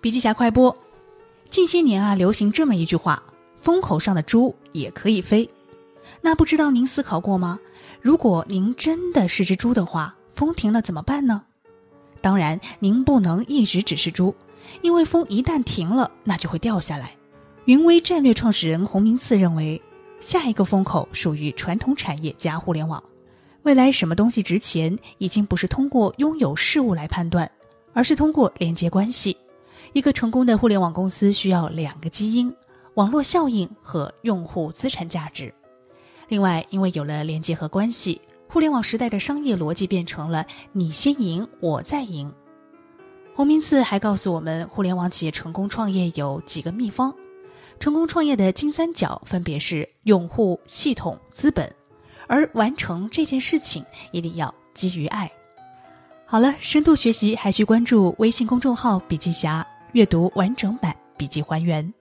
笔记侠快播。近些年啊，流行这么一句话：“风口上的猪也可以飞。”那不知道您思考过吗？如果您真的是只猪的话，风停了怎么办呢？当然，您不能一直只是猪，因为风一旦停了，那就会掉下来。云威战略创始人洪明次认为，下一个风口属于传统产业加互联网。未来什么东西值钱，已经不是通过拥有事物来判断，而是通过连接关系。一个成功的互联网公司需要两个基因：网络效应和用户资产价值。另外，因为有了连接和关系，互联网时代的商业逻辑变成了“你先赢，我再赢”。洪明次还告诉我们，互联网企业成功创业有几个秘方。成功创业的金三角分别是用户、系统、资本，而完成这件事情一定要基于爱。好了，深度学习还需关注微信公众号“笔记侠”，阅读完整版笔记还原。